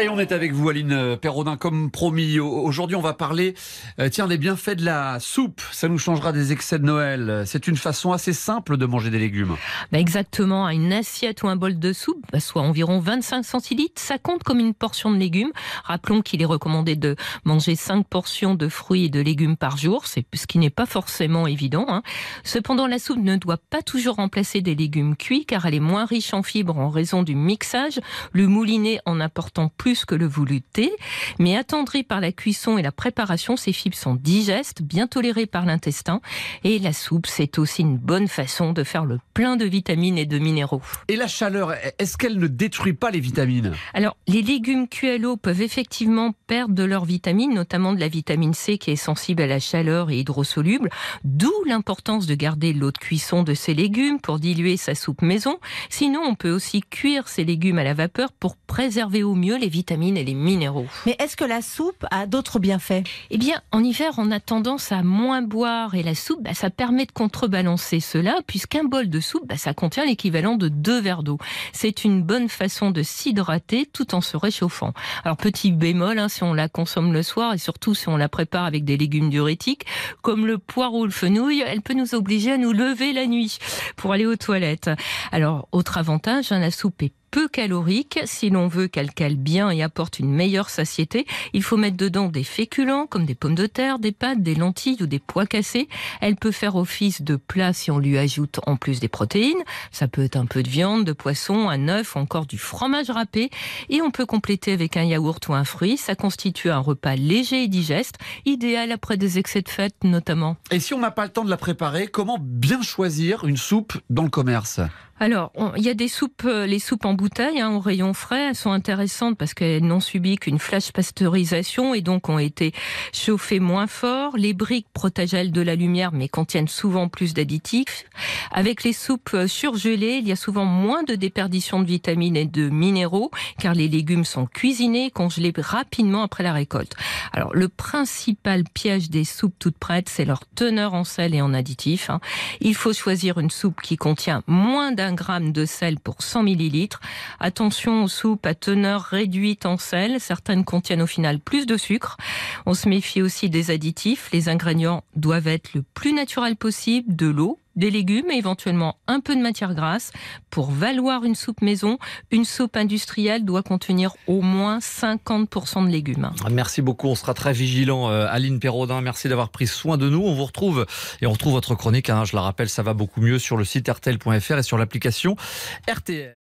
Et on est avec vous, Aline Perrodin, comme promis. Aujourd'hui, on va parler, euh, tiens, des bienfaits de la soupe. Ça nous changera des excès de Noël. C'est une façon assez simple de manger des légumes. Bah exactement, une assiette ou un bol de soupe, bah, soit environ 25 centilitres, ça compte comme une portion de légumes. Rappelons qu'il est recommandé de manger 5 portions de fruits et de légumes par jour, ce qui n'est pas forcément évident. Hein. Cependant, la soupe ne doit pas toujours remplacer des légumes cuits, car elle est moins riche en fibres en raison du mixage, le moulinet en apportant plus que le velouté, mais attendri par la cuisson et la préparation, ces fibres sont digestes, bien tolérées par l'intestin, et la soupe, c'est aussi une bonne façon de faire le plein de vitamines et de minéraux. Et la chaleur, est-ce qu'elle ne détruit pas les vitamines? Alors, les légumes cuits à l'eau peuvent effectivement perdre de leurs vitamines, notamment de la vitamine C qui est sensible à la chaleur et hydrosoluble, d'où l'importance de garder l'eau de cuisson de ces légumes pour diluer sa soupe maison. Sinon, on peut aussi cuire ces légumes à la vapeur pour préserver au mieux les vitamines vitamines et les minéraux. Mais est-ce que la soupe a d'autres bienfaits? Eh bien, en hiver, on a tendance à moins boire et la soupe, bah, ça permet de contrebalancer cela, puisqu'un bol de soupe, bah, ça contient l'équivalent de deux verres d'eau. C'est une bonne façon de s'hydrater tout en se réchauffant. Alors, petit bémol, hein, si on la consomme le soir et surtout si on la prépare avec des légumes diurétiques, comme le poireau ou le fenouil, elle peut nous obliger à nous lever la nuit pour aller aux toilettes. Alors, autre avantage, hein, la soupe est peu calorique. Si l'on veut qu'elle cale bien et apporte une meilleure satiété, il faut mettre dedans des féculents comme des pommes de terre, des pâtes, des lentilles ou des pois cassés. Elle peut faire office de plat si on lui ajoute en plus des protéines. Ça peut être un peu de viande, de poisson, un œuf encore du fromage râpé. Et on peut compléter avec un yaourt ou un fruit. Ça constitue un repas léger et digeste, idéal après des excès de fête notamment. Et si on n'a pas le temps de la préparer, comment bien choisir une soupe dans le commerce? Alors, il y a des soupes, euh, les soupes en bouteille, hein, au rayon frais, elles sont intéressantes parce qu'elles n'ont subi qu'une flash pasteurisation et donc ont été chauffées moins fort. Les briques protègent elles de la lumière mais contiennent souvent plus d'additifs. Avec les soupes euh, surgelées, il y a souvent moins de déperdition de vitamines et de minéraux car les légumes sont cuisinés, congelés rapidement après la récolte. Alors, le principal piège des soupes toutes prêtes, c'est leur teneur en sel et en additifs. Hein. Il faut choisir une soupe qui contient moins d'un gramme de sel pour 100 millilitres. Attention aux soupes à teneur réduite en sel. Certaines contiennent au final plus de sucre. On se méfie aussi des additifs. Les ingrédients doivent être le plus naturel possible, de l'eau, des légumes et éventuellement un peu de matière grasse. Pour valoir une soupe maison, une soupe industrielle doit contenir au moins 50% de légumes. Merci beaucoup, on sera très vigilant. Euh, Aline Perraudin, merci d'avoir pris soin de nous. On vous retrouve et on retrouve votre chronique, hein, je la rappelle, ça va beaucoup mieux sur le site rtl.fr et sur l'application RTL.